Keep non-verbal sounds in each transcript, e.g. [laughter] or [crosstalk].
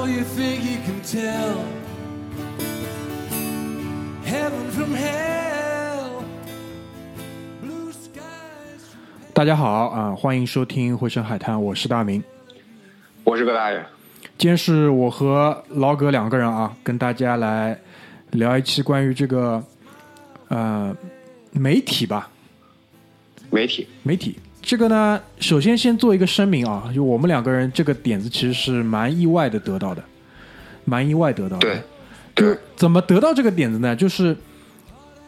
You think you can tell. Heaven from hell, blue skies. 大家好啊、欢迎收听《回声海滩》，我是大明。我是葛大爷，今天是我和老葛两个人啊，跟大家来聊一期关于这个呃媒体吧，媒体，媒体这个呢，首先先做一个声明啊，就我们两个人这个点子其实是蛮意外的得到的，蛮意外得到的。对，就是对，怎么得到这个点子呢？就是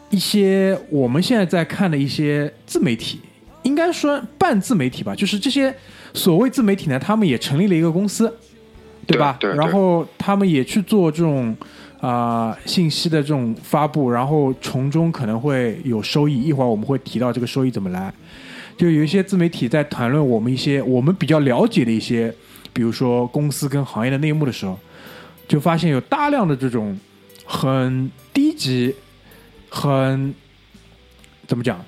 一些我们现在在看的一些自媒体，应该说半自媒体吧，就是这些所谓自媒体呢，他们也成立了一个公司，对吧？对对然后他们也去做这种啊、信息的这种发布，然后从中可能会有收益。一会儿我们会提到这个收益怎么来。就有一些自媒体在谈论我们一些我们比较了解的一些，比如说公司跟行业的内幕的时候，就发现有大量的这种很低级、很怎么讲，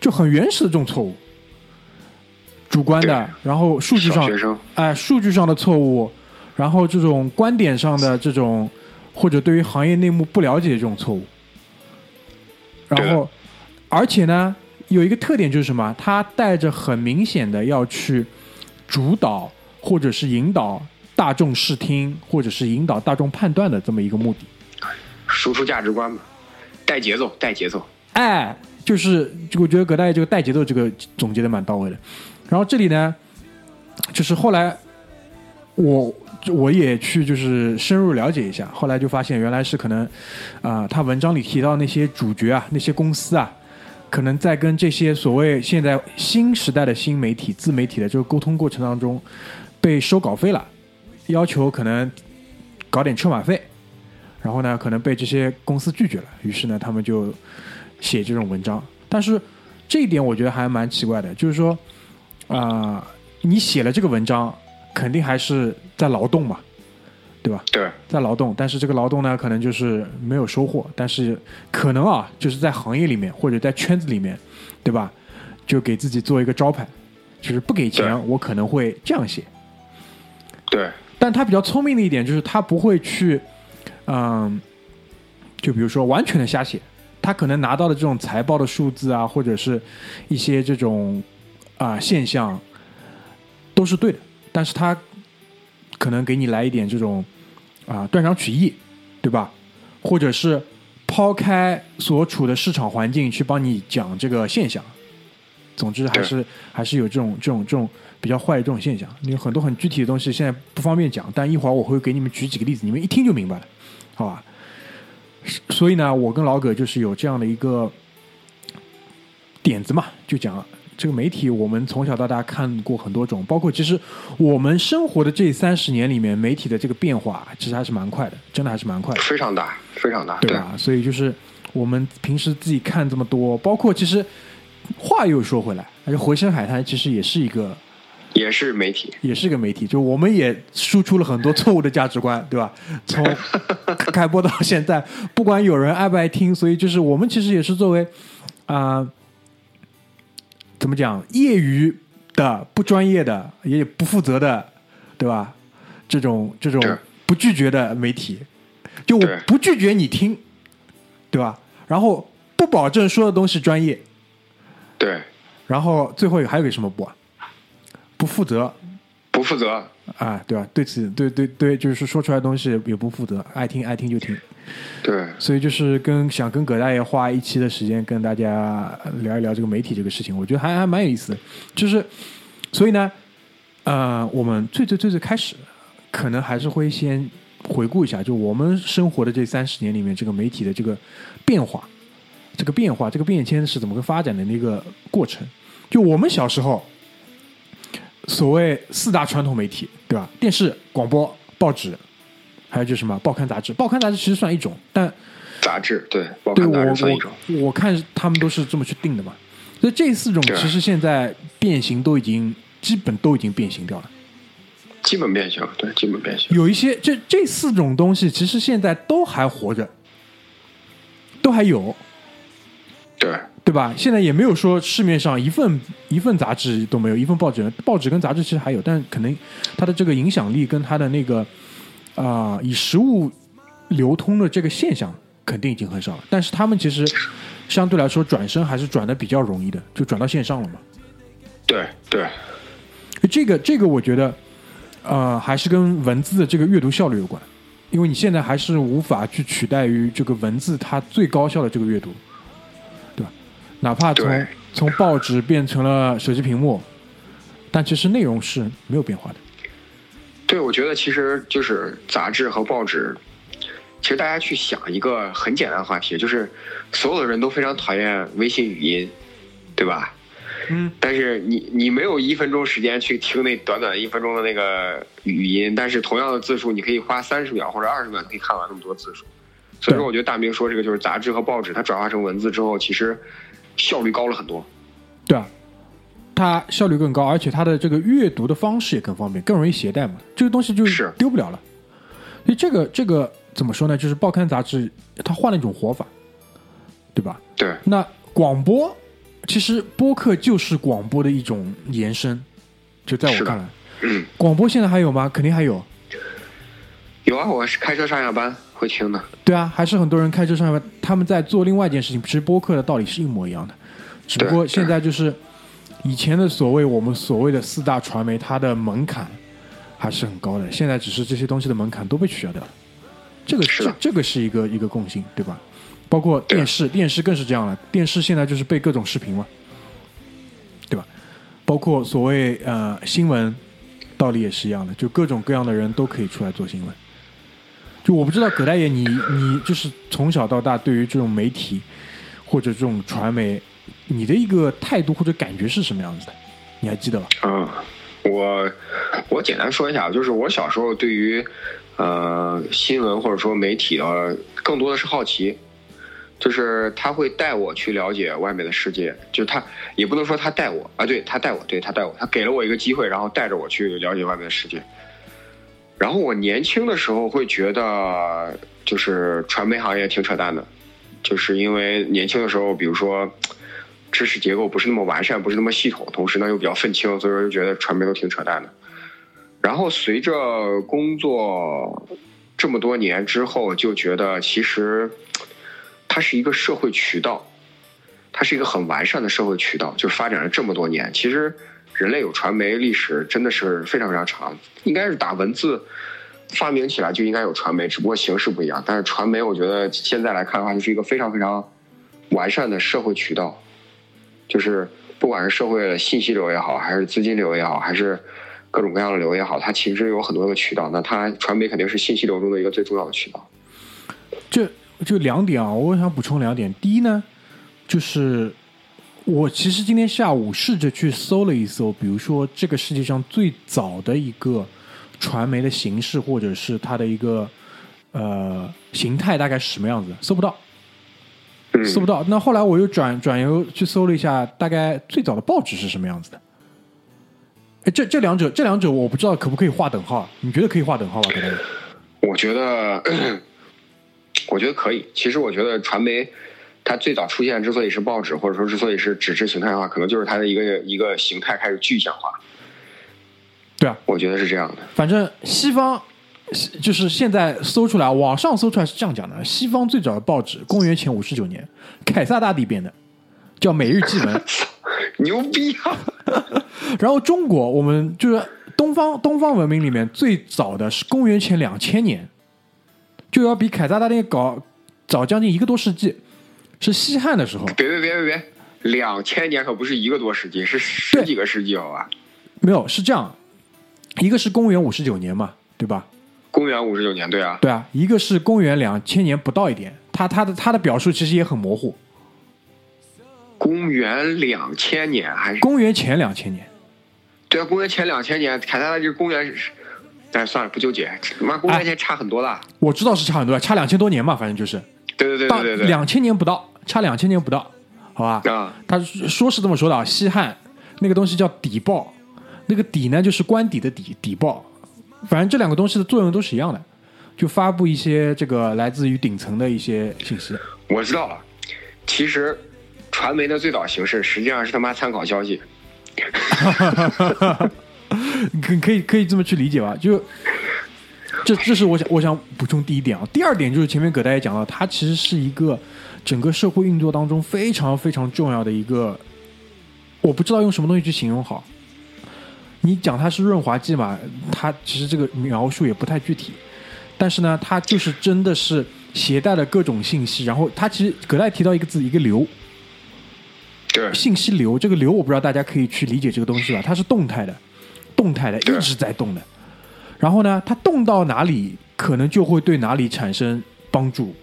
就很原始的这种错误，主观的，然后数据上哎，数据上的错误，然后这种观点上的这种，或者对于行业内幕不了解的这种错误，然后，而且呢，有一个特点就是什么？他带着很明显的要去主导或者是引导大众视听，或者是引导大众判断的这么一个目的。输出价值观嘛，带节奏，带节奏，哎，就是我觉得葛大爷这个带节奏这个总结的蛮到位的。然后这里呢，就是后来我我也去就是深入了解一下，后来就发现原来是可能啊、他文章里提到那些主角啊，那些公司啊，可能在跟这些所谓现在新时代的新媒体、自媒体的这个沟通过程当中被收稿费了，要求可能搞点车马费。然后呢，可能被这些公司拒绝了，于是呢，他们就写这种文章。但是这一点我觉得还蛮奇怪的，就是说，啊、你写了这个文章，肯定还是在劳动嘛，对吧？对，在劳动，但是这个劳动呢，可能就是没有收获，但是可能啊，就是在行业里面或者在圈子里面，对吧？就给自己做一个招牌，就是不给钱，我可能会这样写。对，但他比较聪明的一点就是他不会去，嗯，就比如说完全的瞎写，他可能拿到的这种财报的数字啊，或者是一些这种啊、现象都是对的，但是他可能给你来一点这种啊、断章取义，对吧？或者是抛开所处的市场环境去帮你讲这个现象。总之还是还是有这种这种这种比较坏的这种现象。有很多很具体的东西现在不方便讲，但一会儿我会给你们举几个例子，你们一听就明白了，好吧？所以呢，我跟老葛就是有这样的一个点子嘛，就讲这个媒体，我们从小到大看过很多种，包括其实我们生活的这三十年里面，媒体的这个变化其实还是蛮快的，真的还是蛮快的。非常大，非常大，对吧？所以就是我们平时自己看这么多，包括其实话又说回来，而且回声海滩其实也是一个也是媒体，也是个媒体，就我们也输出了很多错误的价值观，对吧？从开播到现在，不管有人爱不爱听，所以就是我们其实也是作为啊、怎么讲，业余的、不专业的、也不负责的，对吧？这种这种不拒绝的媒体，就我不拒绝你听，对吧？然后不保证说的东西专业，对，然后最后还有个什么不？啊？不负责，不负责，啊，对吧？对此，对对对，就是说出来的东西也不负责，爱听爱听就听。对，所以就是跟想跟葛大爷花一期的时间跟大家聊一聊这个媒体这个事情，我觉得还还蛮有意思的。就是，所以呢，呃，我们最最最最开始，可能还是会先回顾一下，就我们生活的这三十年里面，这个媒体的这个变化，这个变化，这个变迁是怎么个发展的那个过程。就我们小时候，所谓四大传统媒体，对吧？电视、广播、报纸，还有就是什么报刊杂志。报刊杂志其实算一种，但杂志，对，报对我刊杂志算一种，我我看他们都是这么去定的嘛。所以这四种其实现在变形都已经基本都已经变形掉了。基本变形，对，基本变形，有一些这这四种东西其实现在都还活着，都还有，对，对吧？现在也没有说市面上一份一份杂志都没有，一份报纸，报纸跟杂志其实还有，但可能它的这个影响力跟它的那个啊、以实物流通的这个现象肯定已经很少了，但是他们其实相对来说转身还是转的比较容易的，就转到线上了嘛。对对，这个这个我觉得，呃，还是跟文字的这个阅读效率有关，因为你现在还是无法去取代于这个文字它最高效的这个阅读？哪怕从对从报纸变成了手机屏幕，但其实内容是没有变化的。对，我觉得其实就是杂志和报纸，其实大家去想一个很简单的话题，就是所有的人都非常讨厌微信语音，对吧？嗯，但是你你没有一分钟时间去听那短短一分钟的那个语音，但是同样的字数，你可以花三十秒或者二十秒可以看完那么多字数。所以说，我觉得大明说这个就是杂志和报纸，它转化成文字之后，其实效率高了很多。对啊，它效率更高，而且它的这个阅读的方式也更方便，更容易携带嘛。这个东西就是丢不了了。所以这个这个怎么说呢？就是报刊杂志它换了一种活法，对吧？对，那广播其实播客就是广播的一种延伸，就在我看来，嗯，广播现在还有吗？肯定还有。有啊，我是开车上下班会听的。对啊，还是很多人开车上下班，他们在做另外一件事情，其实播客的道理是一模一样的，只不过现在就是以前的所谓我们所谓的四大传媒，它的门槛还是很高的，现在只是这些东西的门槛都被取消掉了，这个是这个是一个一个共性，对吧？包括电视，电视更是这样了，电视现在就是被各种视频嘛，对吧？包括所谓呃新闻，道理也是一样的，就各种各样的人都可以出来做新闻。就我不知道葛大爷你，你就是从小到大对于这种媒体或者这种传媒，你的一个态度或者感觉是什么样子的？你还记得吧？嗯，我我简单说一下，就是我小时候对于呃新闻或者说媒体的更多的是好奇，就是他会带我去了解外面的世界，就是他也不能说他带我啊，对他带我，对他带我，他给了我一个机会，然后带着我去了解外面的世界。然后我年轻的时候会觉得，就是传媒行业挺扯淡的，就是因为年轻的时候，比如说知识结构不是那么完善，不是那么系统，同时呢又比较愤青，所以说就觉得传媒都挺扯淡的。然后随着工作这么多年之后，就觉得其实它是一个社会渠道，它是一个很完善的社会渠道，就发展了这么多年。其实人类有传媒历史真的是非常非常长，应该是打文字发明起来就应该有传媒，只不过形式不一样。但是传媒，我觉得现在来看的话，就是一个非常非常完善的社会渠道，就是不管是社会的信息流也好，还是资金流也好，还是各种各样的流也好，它其实有很多个渠道。那它传媒肯定是信息流中的一个最重要的渠道。这就两点啊，我想补充两点。第一呢，就是我其实今天下午试着去搜了一搜，比如说这个世界上最早的一个传媒的形式，或者是它的一个呃形态大概是什么样子，搜不到。嗯，搜不到。那后来我又转转游去搜了一下，大概最早的报纸是什么样子的。哎，这这两者这两者我不知道可不可以划等号？你觉得可以划等号吧？可能。我觉得，[clears throat] 我觉得可以。其实我觉得传媒它最早出现之所以是报纸，或者说之所以是纸质形态的话，可能就是它的一个一个形态开始具象化。对啊，我觉得是这样的。反正西方就是现在搜出来，网上搜出来是这样讲的：西方最早的报纸，公元前五十九年，凯撒大帝编的，叫《每日纪文》。[laughs] 牛逼啊！[laughs] 然后中国，我们就是东方东方文明里面最早的是公元前两千年，就要比凯撒大帝搞早将近一个多世纪，是西汉的时候。别别别别别，两千年可不是一个多世纪，是十几个世纪，好吧？没有，是这样，一个是公元五十九年嘛，对吧？公元五十九年，对啊，对啊，一个是公元两千年不到一点，他他的他的表述其实也很模糊，公元两千年还是公元前两千年。对啊？公元前两千年，凯撒大帝公元是，但是算了，不纠结。他妈公元前差很多了。我知道是差很多，差两千多年嘛，反正就是对对对对对。两千年不到，差两千年不到，好吧？啊，他说是这么说的啊，西汉那个东西叫底报，那个底呢就是官邸的底底报，反正这两个东西的作用都是一样的，就发布一些这个来自于顶层的一些信息。我知道了。其实，传媒的最早形式实际上是他妈参考消息。[laughs] 可可以可以这么去理解吧？就这这是我想我想补充第一点啊。第二点就是前面葛大爷讲到，它其实是一个整个社会运作当中非常非常重要的一个，我不知道用什么东西去形容好。你讲它是润滑剂嘛，它其实这个描述也不太具体，但是呢，它就是真的是携带了各种信息，然后它其实葛大爷提到一个字，一个流，对信息流，这个流我不知道大家可以去理解这个东西吧，它是动态的，动态的，一直在动的。然后呢，它动到哪里，可能就会对哪里产生帮助，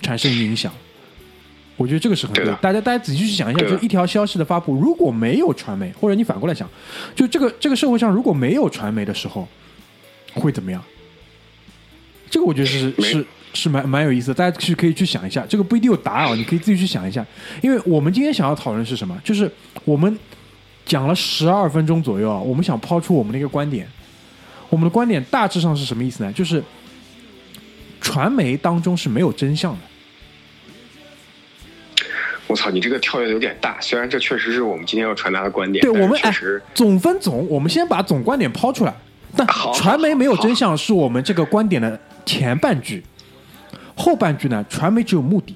产生影响。我觉得这个是很对大家大家仔细去想一下，就一条消息的发布，如果没有传媒，或者你反过来想，就这个这个社会上如果没有传媒的时候，会怎么样？这个我觉得是是是蛮蛮有意思的，大家去可以去想一下。这个不一定有答案哦，你可以自己去想一下。因为我们今天想要讨论是什么？就是我们讲了十二分钟左右啊，我们想抛出我们的一个观点。我们的观点大致上是什么意思呢？就是传媒当中是没有真相的。我操，你这个跳跃有点大。虽然这确实是我们今天要传达的观点，但对我们哎是确实，总分总，我们先把总观点抛出来。但传媒没有真相是我们这个观点的前半句，后半句呢，传媒只有目的。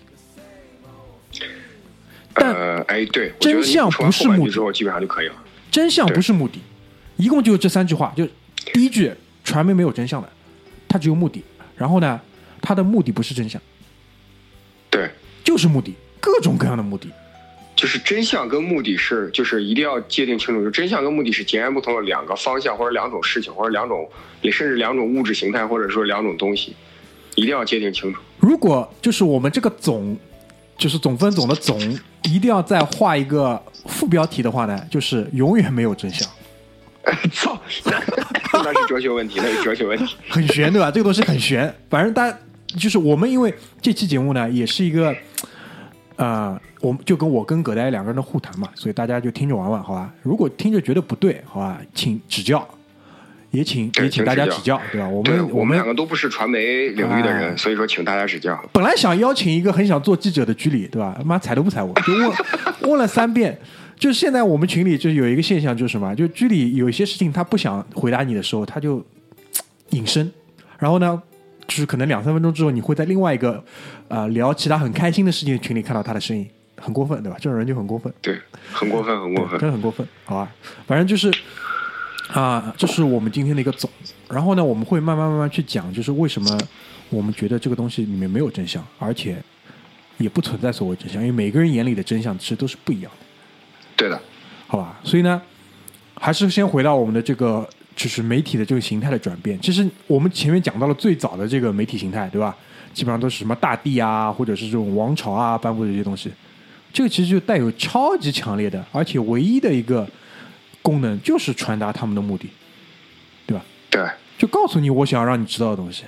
但呃，哎，对，真相不是目的之后，基本上就可以了。真相不是目的，一共就这三句话。就第一句，传媒没有真相的，它只有目的。然后呢，它的目的不是真相，对，就是目的，各种各样的目的。就是真相跟目的是，就是一定要界定清楚，就真相跟目的是截然不同的两个方向，或者两种事情，或者两种，也甚至两种物质形态，或者说两种东西，一定要界定清楚。如果就是我们这个总，就是总分总的总，一定要再画一个副标题的话呢，就是永远没有真相，[laughs] 操，那是哲学问题，那是哲学问题。[laughs] 很悬，对吧？这个东西很悬。反正大家就是我们，因为这期节目呢，也是一个，呃，我们就跟我跟葛大爷两个人的互谈嘛，所以大家就听着玩玩，好吧？如果听着觉得不对，好吧，请指教，也请也请大家指教，对吧？我们们我们两个都不是传媒领域的人，哎所以说请大家指教。本来想邀请一个很想做记者的居里，对吧？妈踩都不踩我，就问 [laughs] 问了三遍。就是现在我们群里就有一个现象，就是什么？就居里有一些事情他不想回答你的时候，他就 [tsk] 隐身，然后呢，就是可能两三分钟之后，你会在另外一个呃聊其他很开心的事情的群里看到他的身影，很过分，对吧？这种人就很过分。对，很过分，很过分真。的很过分，好吧？反正就是啊，这是我们今天的一个总。然后呢，我们会慢慢慢慢去讲，就是为什么我们觉得这个东西里面没有真相，而且也不存在所谓真相，因为每个人眼里的真相其实都是不一样的，对的，好吧？所以呢，还是先回到我们的这个就是媒体的这个形态的转变。其实我们前面讲到了最早的这个媒体形态，对吧？基本上都是什么大帝啊，或者是这种王朝啊颁布的这些东西。这个其实就带有超级强烈的，而且唯一的一个功能就是传达他们的目的，对吧？对，就告诉你我想要让你知道的东西，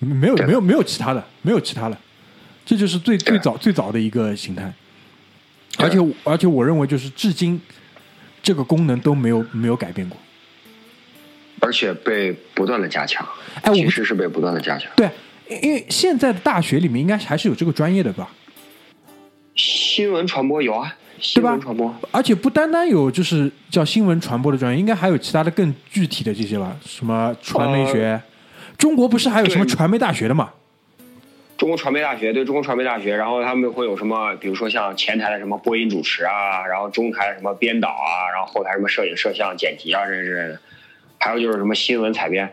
没有没有没有其他的，没有其他的，这就是最最早最早的一个形态。对而且而且我认为就是至今这个功能都没有没有改变过。而且被不断的加强。哎我其实是被不断的加强。对，因因为现在的大学里面应该还是有这个专业的吧？新闻传播有啊，新闻传播。而且不单单有就是叫新闻传播的专业，应该还有其他的更具体的这些吧？什么传媒学？中国不是还有什么传媒大学的嘛？中国传媒大学对中国传媒大学，然后他们会有什么，比如说像前台的什么播音主持啊，然后中台的什么编导啊，然后后台什么摄影、摄像、剪辑啊这些之类的，还有就是什么新闻采编。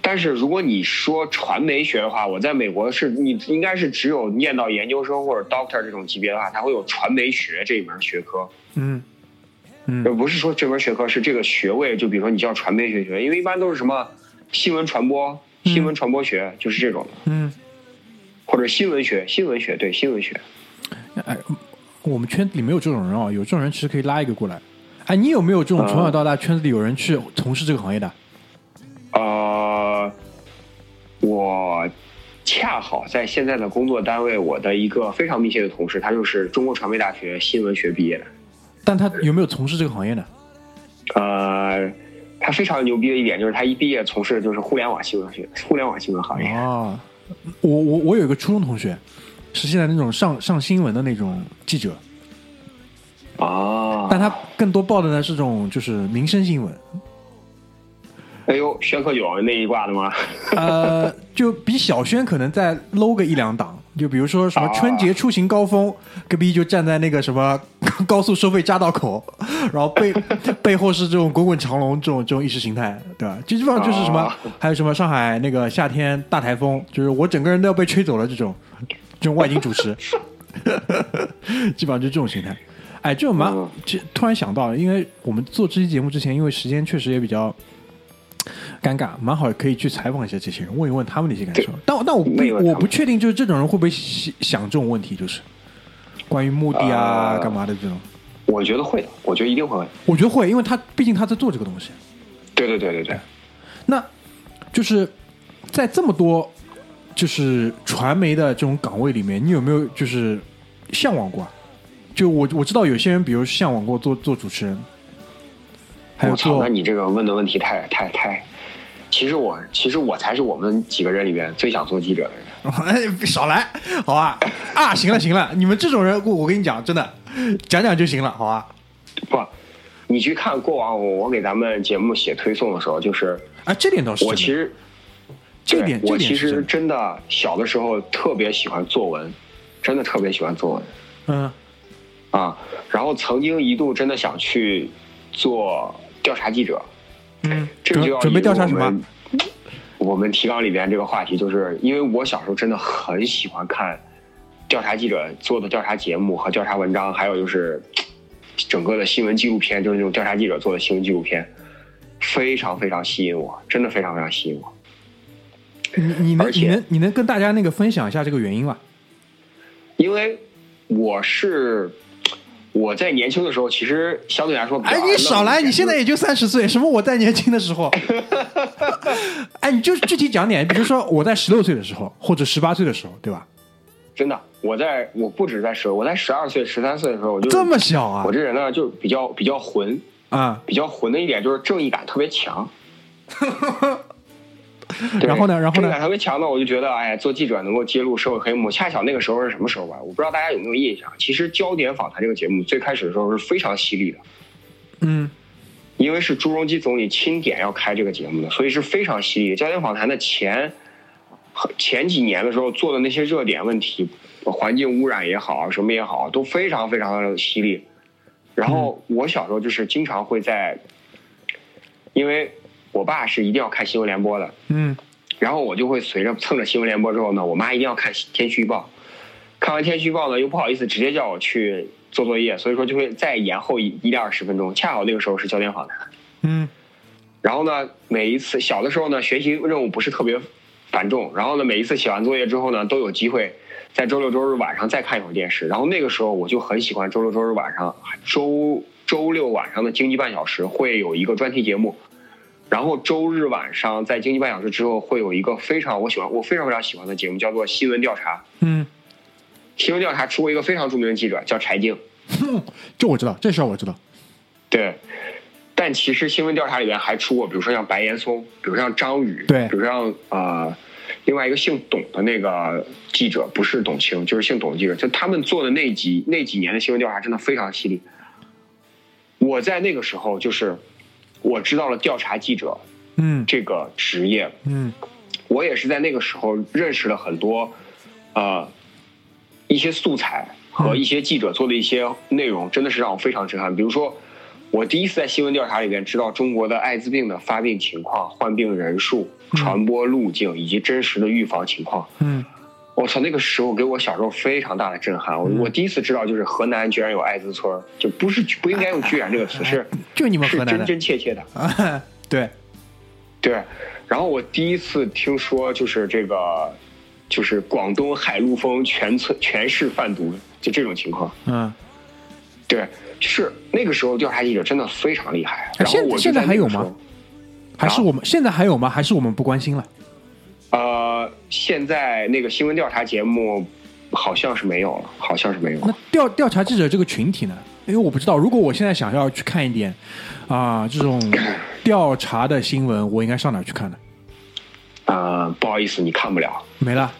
但是如果你说传媒学的话，我在美国是你应该是只有念到研究生或者 doctor 这种级别的话，才会有传媒学这一门学科。嗯呃，嗯不是说这门学科是这个学位，就比如说你叫传媒学学，因为一般都是什么新闻传播、新闻传播学，就是这种的，嗯，或者新闻学、新闻学对新闻学。哎，我们圈子里没有这种人啊，有这种人其实可以拉一个过来。哎，你有没有这种从小到大圈子里有人去从事这个行业的？呃，我恰好在现在的工作单位，我的一个非常密切的同事，他就是中国传媒大学新闻学毕业的。但他有没有从事这个行业呢？呃，他非常牛逼的一点就是他一毕业从事的就是互联网新闻学、互联网新闻行业。哦，我我我有一个初中同学，是现在那种上上新闻的那种记者，啊，但他更多报的呢是这种就是民生新闻。哎呦，宣克勇那一挂的吗？[laughs] 呃，就比小轩可能再 low 个一两档。就比如说什么春节出行高峰，隔壁就站在那个什么高速收费匝道口，然后背 [laughs] 背后是这种滚滚长龙这种这种意识形态，对吧？基本上就是什么哦，还有什么上海那个夏天大台风，就是我整个人都要被吹走了这种这种外景主持，[laughs] 基本上就这种形态。哎，这种蛮嗯，这突然想到，因为我们做这期节目之前，因为时间确实也比较尴尬，蛮好可以去采访一下这些人，问一问他们的一些感受。但我但我不我不确定，就是这种人会不会想想这种问题，就是关于目的啊、呃干嘛的这种。我觉得会的，我觉得一定会。我觉得会，因为他毕竟他在做这个东西。对对对对对，那就是在这么多就是传媒的这种岗位里面，你有没有就是向往过啊？就我我知道有些人，比如向往过做做主持人，还有我操，做那你这个问的问题太太太，其实我其实我才是我们几个人里面最想做记者的人。[laughs] 哎，少来，好吧？啊，行了行了，你们这种人，我我跟你讲，真的讲讲就行了，好吧？不，你去看过往我我给咱们节目写推送的时候，就是啊，这点倒是我其实这点我其实真的小的时候特别喜欢作文，真的特别喜欢作文嗯啊。然后曾经一度真的想去做调查记者，嗯，这个就要准备调查什么我们？提纲里边这个话题，就是因为我小时候真的很喜欢看调查记者做的调查节目和调查文章，还有就是整个的新闻纪录片，就是那种调查记者做的新闻纪录片，非常非常吸引我，真的非常非常吸引我。你你能你能你能跟大家那个分享一下这个原因吗？因为我是我在年轻的时候，其实相对来说比较哎，你少来！你现在也就三十岁，什么我在年轻的时候？[laughs] 哎，你就具体讲点，比如说我在十六岁的时候，或者十八岁的时候，对吧？真的，我在我不止在十，我在十二岁、十三岁的时候，我就这么小啊我？这人呢，就比较比较混，啊，比较混的一点就是正义感特别强。[laughs] 对然后呢然后呢正义感特别强的，我就觉得，哎，做记者能够揭露社会黑幕。恰巧那个时候是什么时候吧？我不知道大家有没有印象。其实《焦点访谈》这个节目最开始的时候是非常犀利的，嗯因为是朱镕基总理钦点要开这个节目的，所以是非常犀利。《焦点访谈》的前前几年的时候做的那些热点问题，环境污染也好，什么也好，都非常非常的犀利。然后我小时候就是经常会在，因为我爸是一定要看新闻联播的，嗯然后我就会随着蹭着新闻联播之后呢，我妈一定要看天气预报，看完天气预报呢，又不好意思直接叫我去做作业，所以说就会再延后一一点二十分钟，恰好那个时候是焦点访谈。嗯然后呢，每一次小的时候呢，学习任务不是特别繁重，然后呢，每一次写完作业之后呢，都有机会在周六周日晚上再看一会儿电视。然后那个时候我就很喜欢周六周日晚上，周周六晚上的经济半小时会有一个专题节目，然后周日晚上在经济半小时之后会有一个非常我喜欢我非常非常喜欢的节目，叫做新闻调查。嗯，新闻调查出过一个非常著名的记者叫柴静，[laughs] 这我知道，这事儿我知道。对，但其实新闻调查里面还出过，比如说像白岩松，比如像张宇，对比如像呃另外一个姓董的那个记者，不是董卿，就是姓董的记者，就他们做的那几那几年的新闻调查真的非常犀利。我在那个时候就是我知道了调查记者嗯。这个职业，嗯。我也是在那个时候认识了很多，呃，一些素材和一些记者做的一些内容，真的是让我非常震撼。比如说，我第一次在新闻调查里边知道中国的艾滋病的发病情况、患病人数、传播路径以及真实的预防情况。嗯我操，那个时候给我小时候非常大的震撼。我我第一次知道，就是河南居然有艾滋村，就不是不应该用“居然”这个词，[laughs] 是就你们是真河南的真切切的。啊？[laughs] 对，对，然后我第一次听说就是这个，就是广东海陆丰全村全市贩毒，就这种情况。嗯，对，就是那个时候调查记者真的非常厉害。然后我现现在还有吗？还是我们现在还有吗？还是我们不关心了？呃，现在那个新闻调查节目好像是没有了，好像是没有那。调调查记者这个群体呢？因为我不知道，如果我现在想要去看一点啊、这种调查的新闻，我应该上哪去看呢？呃，不好意思，你看不了，没了。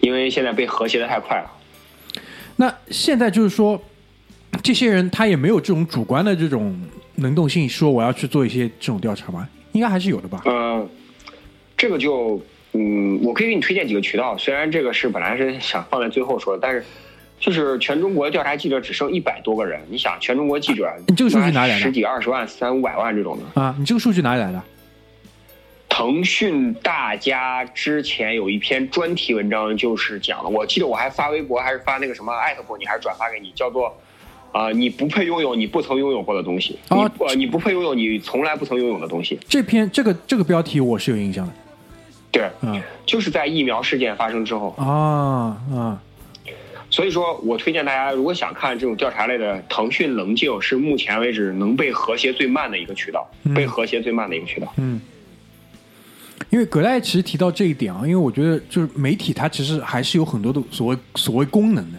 因为现在被和谐的太快了。那现在就是说，这些人他也没有这种主观的这种能动性，说我要去做一些这种调查吗？应该还是有的吧？呃，这个就嗯，我可以给你推荐几个渠道，虽然这个是本来是想放在最后说的，但是就是全中国调查记者只剩一百多个人，你想全中国记者，你这个数据哪里来的十几二十万、三五百万这种的。啊，你这个数据哪里来的？腾讯大家之前有一篇专题文章，就是讲了，我记得我还发微博，还是发那个什么艾特过你，还是转发给你，叫做啊、你不配拥有你不曾拥有过的东西，哦你不、呃你不配拥有你从来不曾拥有的东西。这篇这个这个标题我是有印象的。对，嗯。就是在疫苗事件发生之后，啊嗯，所以说我推荐大家，如果想看这种调查类的，腾讯棱镜是目前为止能被和谐最慢的一个渠道，嗯。被和谐最慢的一个渠道。嗯，因为葛代其实提到这一点啊，因为我觉得就是媒体它其实还是有很多的所谓所谓功能的，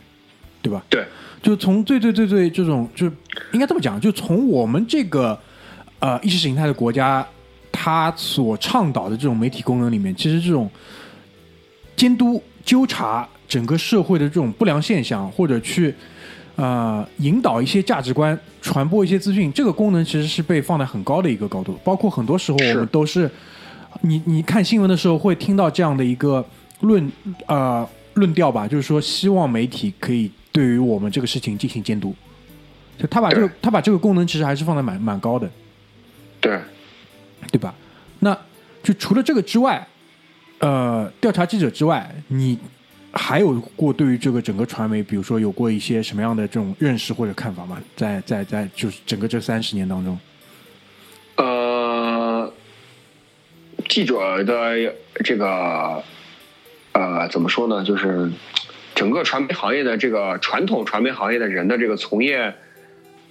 对吧？对，就从最最最最这种，就应该这么讲，就从我们这个呃意识形态的国家，它所倡导的这种媒体功能里面，其实这种监督、纠察整个社会的这种不良现象，或者去呃引导一些价值观、传播一些资讯，这个功能其实是被放在很高的一个高度。包括很多时候我们都是，你你看新闻的时候会听到这样的一个论呃论调吧，就是说希望媒体可以对于我们这个事情进行监督。就他把这个他把这个功能其实还是放在蛮蛮高的。对，对吧？那就除了这个之外，呃，调查记者之外，你还有过对于这个整个传媒，比如说有过一些什么样的这种认识或者看法吗？在在在，就是整个这三十年当中，呃，记者的这个呃怎么说呢？就是整个传媒行业的这个传统传媒行业的人的这个从业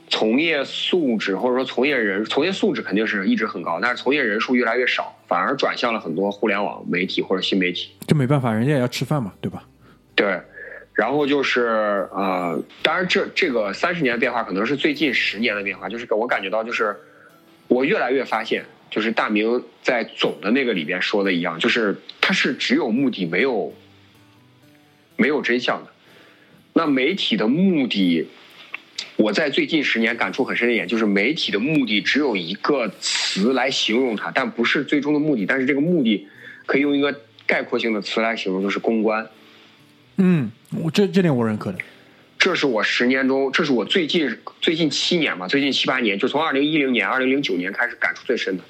从业素质，或者说从业人从业素质肯定是一直很高，但是从业人数越来越少，反而转向了很多互联网媒体或者新媒体。这没办法，人家也要吃饭嘛，对吧？对，然后就是呃，当然这这个三十年的变化可能是最近十年的变化，就是我感觉到就是我越来越发现，就是大明在总的那个里边说的一样，就是它是只有目的没有没有真相的。那媒体的目的，我在最近十年感触很深的一点就是，媒体的目的只有一个词来形容它，但不是最终的目的。但是这个目的可以用一个概括性的词来形容，就是公关。嗯，我这这点我认可的。这是我十年中，这是我最近最近七年吧，最近七八年，就从二零一零年、二零零九年开始感触最深的。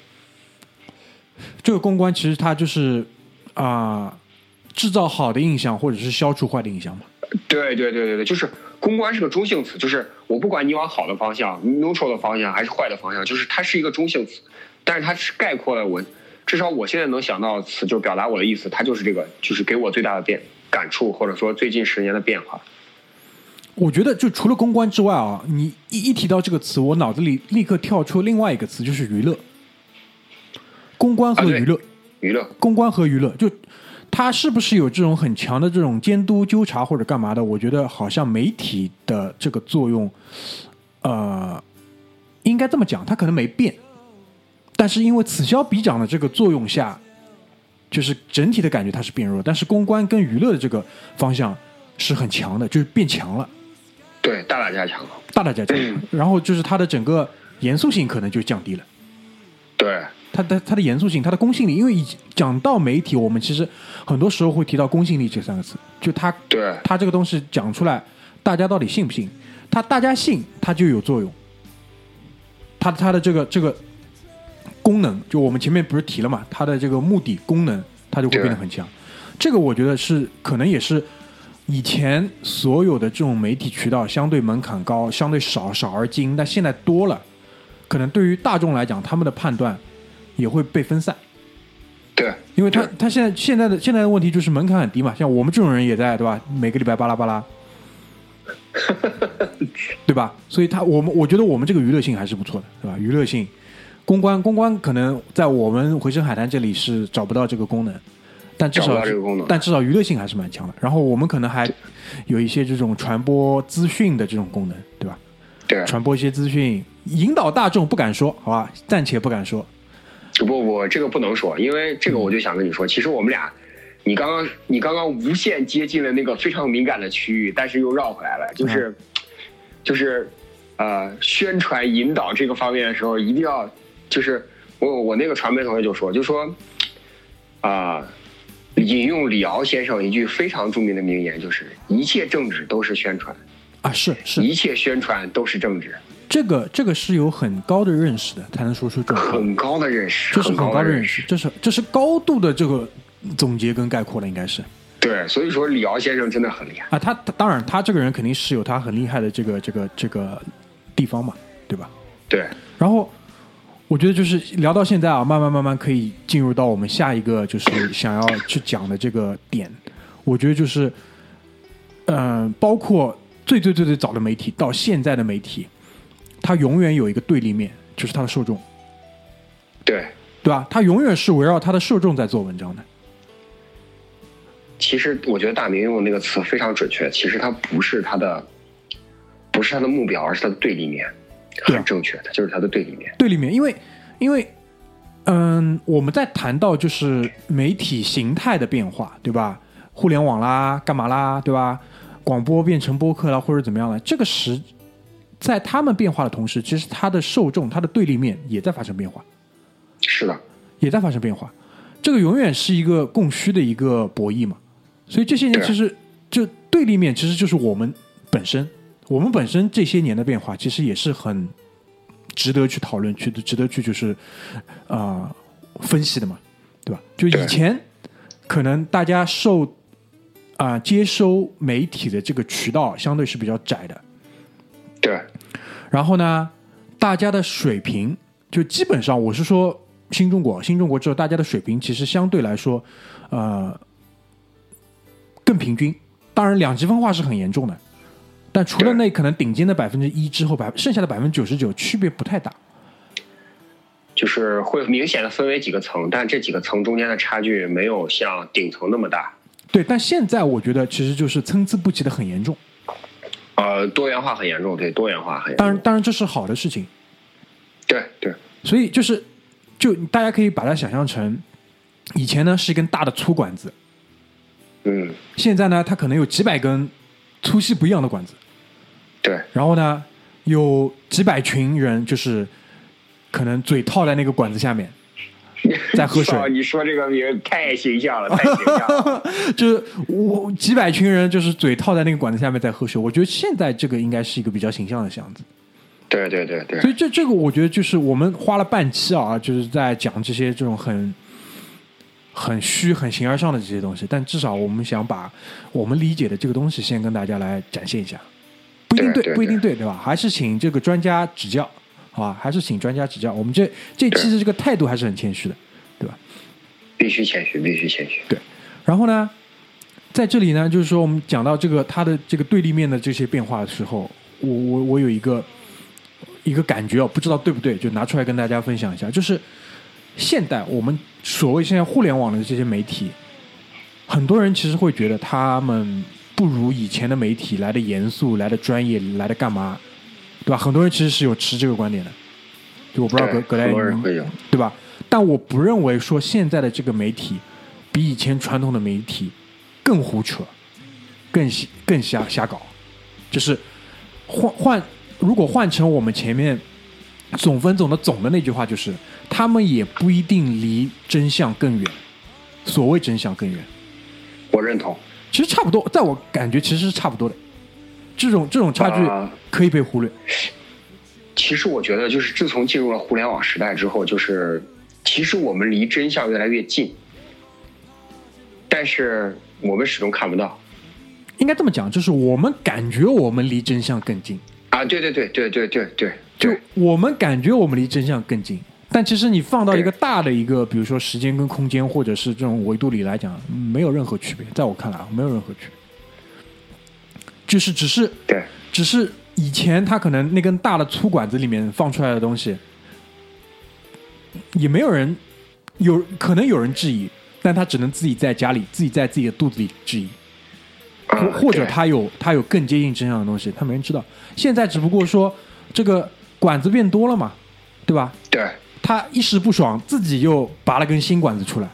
这个公关其实它就是啊、制造好的印象，或者是消除坏的印象嘛。对对对对对，就是公关是个中性词，就是我不管你往好的方向、neutral 的方向还是坏的方向，就是它是一个中性词，但是它是概括了我，至少我现在能想到的词，就是表达我的意思，它就是这个，就是给我最大的变感触，或者说最近十年的变化。我觉得就除了公关之外啊，你一一提到这个词，我脑子里立刻跳出另外一个词，就是娱乐。公关和娱乐，娱乐，公关和娱乐，就它是不是有这种很强的这种监督、纠察或者干嘛的？我觉得好像媒体的这个作用，呃，应该这么讲，他可能没变，但是因为此消彼长的这个作用下，就是整体的感觉它是变弱，但是公关跟娱乐的这个方向是很强的，就是变强了，对，大大加强了。大大加强。嗯然后就是它的整个严肃性可能就降低了。对，它的它的严肃性，它的公信力，因为以讲到媒体，我们其实很多时候会提到公信力这三个字，就它对，它这个东西讲出来，大家到底信不信？它大家信，它就有作用。它它的这个这个功能，就我们前面不是提了嘛，它的这个目的功能，它就会变得很强。这个我觉得是可能也是以前所有的这种媒体渠道相对门槛高，相对少少而精，但现在多了，可能对于大众来讲，他们的判断也会被分散。对，因为他对他现在现在的现在的问题就是门槛很低嘛，像我们这种人也在对吧？每个礼拜巴拉巴拉，[laughs] 对吧？所以他我们我觉得我们这个娱乐性还是不错的，对吧？娱乐性，公关公关可能在我们回声海滩这里是找不到这个功能，但至少但至少娱乐性还是蛮强的。然后我们可能还有一些这种传播资讯的这种功能，对吧？对，传播一些资讯，引导大众不敢说，好吧？暂且不敢说，不不，这个不能说，因为这个我就想跟你说，其实我们俩，你刚刚你刚刚无限接近了那个非常敏感的区域，但是又绕回来了，就是、就是呃宣传引导这个方面的时候，一定要就是我我那个传媒同学就说，就说啊、引用李敖先生一句非常著名的名言，就是一切政治都是宣传，啊，是是，一切宣传都是政治，这个这个是有很高的认识的，才能说出这种。很高的认识，这是很高的认识，。这是这是高度的这个总结跟概括了，应该是对，所以说李敖先生真的很厉害。啊，他他当然他这个人肯定是有他很厉害的这个这个这个地方嘛，对吧？对，然后我觉得就是聊到现在啊，慢慢慢慢可以进入到我们下一个就是想要去讲的这个点。我觉得就是，嗯、包括最最最最早的媒体到现在的媒体，它永远有一个对立面，就是它的受众，对，对吧？它永远是围绕它的受众在做文章的。其实我觉得大明用的那个词非常准确，其实它不是它的，不是它的目标，而是它的对立面，很正确，的就是它的对立面。对立面，因为因为嗯，我们在谈到就是媒体形态的变化，对吧？互联网啦，干嘛啦，对吧？广播变成播客啦，或者怎么样了？这个时，在他们变化的同时，其实它的受众、它的对立面也在发生变化，是的，也在发生变化。这个永远是一个供需的一个博弈嘛。所以这些年其实就对立面，其实就是我们本身，我们本身这些年的变化，其实也是很值得去讨论、去值得去就是啊、呃分析的嘛，对吧？就以前可能大家受啊、接收媒体的这个渠道相对是比较窄的，对，然后呢，大家的水平就基本上，我是说新中国，新中国之后，大家的水平其实相对来说，呃，更平均。当然，两极分化是很严重的，但除了那可能顶尖的百分之一之后，百剩下的百分之九十九区别不太大。就是会明显的分为几个层，但这几个层中间的差距没有像顶层那么大。对，但现在我觉得其实就是参差不齐的很严重。呃，多元化很严重，对，多元化很严重。当然，当然这是好的事情。对对所以就是，就大家可以把它想象成，以前呢是一根大的粗管子，嗯，现在呢它可能有几百根粗细不一样的管子，对，然后呢有几百群人就是可能嘴套在那个管子下面，[laughs] 在喝水你说这个名太形象了，太形象了。[laughs] 就是我几百群人就是嘴套在那个管子下面在喝水。我觉得现在这个应该是一个比较形象的样子。对对对对所以这这个我觉得就是我们花了半期啊，就是在讲这些这种很很虚、很形而上的这些东西，但至少我们想把我们理解的这个东西先跟大家来展现一下，不一定对对不一定对，对吧？还是请这个专家指教，好吧？还是请专家指教。我们这这其实这个态度还是很谦虚的，对吧？必须谦虚，必须谦虚。对，然后呢，在这里呢，就是说我们讲到这个它的这个对立面的这些变化的时候，我我我有一个一个感觉哦，不知道对不对，就拿出来跟大家分享一下，就是现代我们所谓现在互联网的这些媒体，很多人其实会觉得他们不如以前的媒体来的严肃、来的专业、来的干嘛，对吧？很多人其实是有持这个观点的，就我不知道对葛葛莱您很多人会有对吧？但我不认为说现在的这个媒体比以前传统的媒体更胡扯，更瞎更瞎瞎搞，就是换换，如果换成我们前面总分总的总的那句话，就是他们也不一定离真相更远。所谓真相更远，我认同。其实差不多，在我感觉其实是差不多的。这种这种差距啊可以被忽略。其实我觉得，就是自从进入了互联网时代之后，就是其实我们离真相越来越近，但是我们始终看不到。应该这么讲，就是我们感觉我们离真相更近，啊，对对对对对对对，就我们感觉我们离真相更近，但其实你放到一个大的一个，比如说时间跟空间，或者是这种维度里来讲，没有任何区别。在我看来啊，没有任何区别，就是只是对只是以前他可能那根大的粗管子里面放出来的东西，也没有人有可能有人质疑，但他只能自己在家里自己在自己的肚子里质疑。或嗯或者他有他有更接近真相的东西，他没人知道。现在只不过说这个管子变多了嘛，对吧？对他一时不爽，自己又拔了根新管子出来，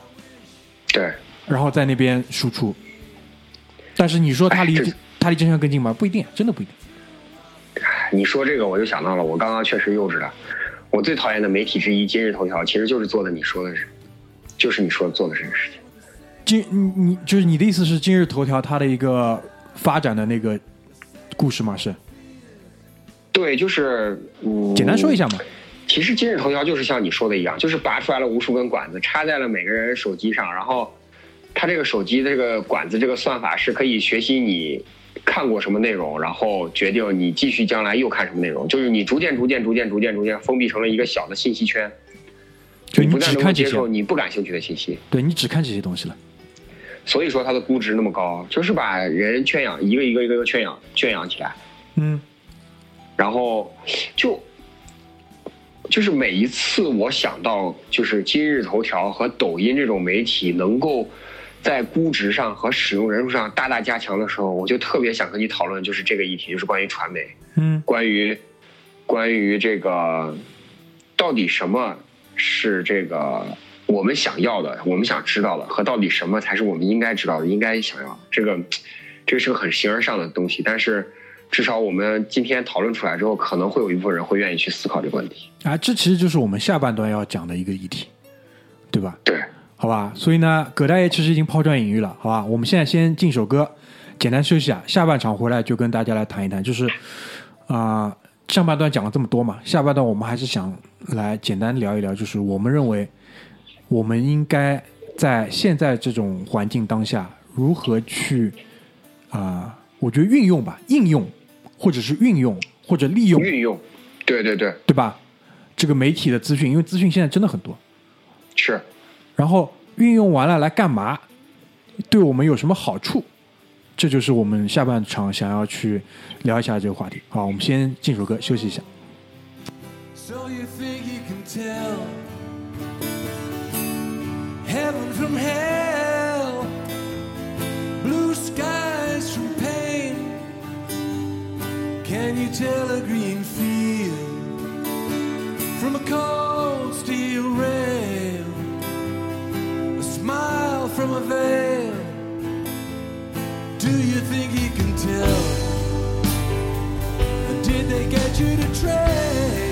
对，然后在那边输出。但是你说他离他离真相更近吗？不一定，真的不一定。你说这个我就想到了，我刚刚确实幼稚了。我最讨厌的媒体之一，今日头条，其实就是做的你说的是，就是你说做的这个事情。今你你就是你的意思是今日头条它的一个发展的那个故事吗？是对，就是嗯，简单说一下嘛。其实今日头条就是像你说的一样，就是拔出来了无数根管子，插在了每个人手机上，然后它这个手机的这个管子这个算法是可以学习你看过什么内容，然后决定你继续将来又看什么内容，就是你逐渐逐渐逐渐逐渐逐渐封闭成了一个小的信息圈，就你你不但只看这些。能够接受，你不感兴趣的信息，对你只看这些东西了。所以说它的估值那么高，就是把人圈养一个一个一个一个圈养圈养起来。嗯。然后就就是每一次我想到就是今日头条和抖音这种媒体能够在估值上和使用人数上大大加强的时候，我就特别想和你讨论，就是这个议题，就是关于传媒，嗯关于关于这个到底什么是这个我们想要的，我们想知道的，和到底什么才是我们应该知道的，应该想要的。这个这个是个很形而上的东西，但是至少我们今天讨论出来之后，可能会有一部分人会愿意去思考这个问题。啊，这其实就是我们下半段要讲的一个议题，对吧？对，好吧，所以呢，葛大爷其实已经抛砖引玉了，好吧？我们现在先进首歌，简单休息啊，下半场回来就跟大家来谈一谈，就是啊、上半段讲了这么多嘛，下半段我们还是想来简单聊一聊，就是我们认为我们应该在现在这种环境当下，如何去啊、我觉得运用吧，应用或者是运用或者利用，运用，对对对，对吧？这个媒体的资讯，因为资讯现在真的很多，是然后运用完了来干嘛？对我们有什么好处？这就是我们下半场想要去聊一下这个话题。好，我们先进首歌休息一下。So you think you can tell heaven from hell, blue skies from pain? Can you tell a green field from a cold steel rail? Smile from a veil. Do you think he can tell? Did they get you to trade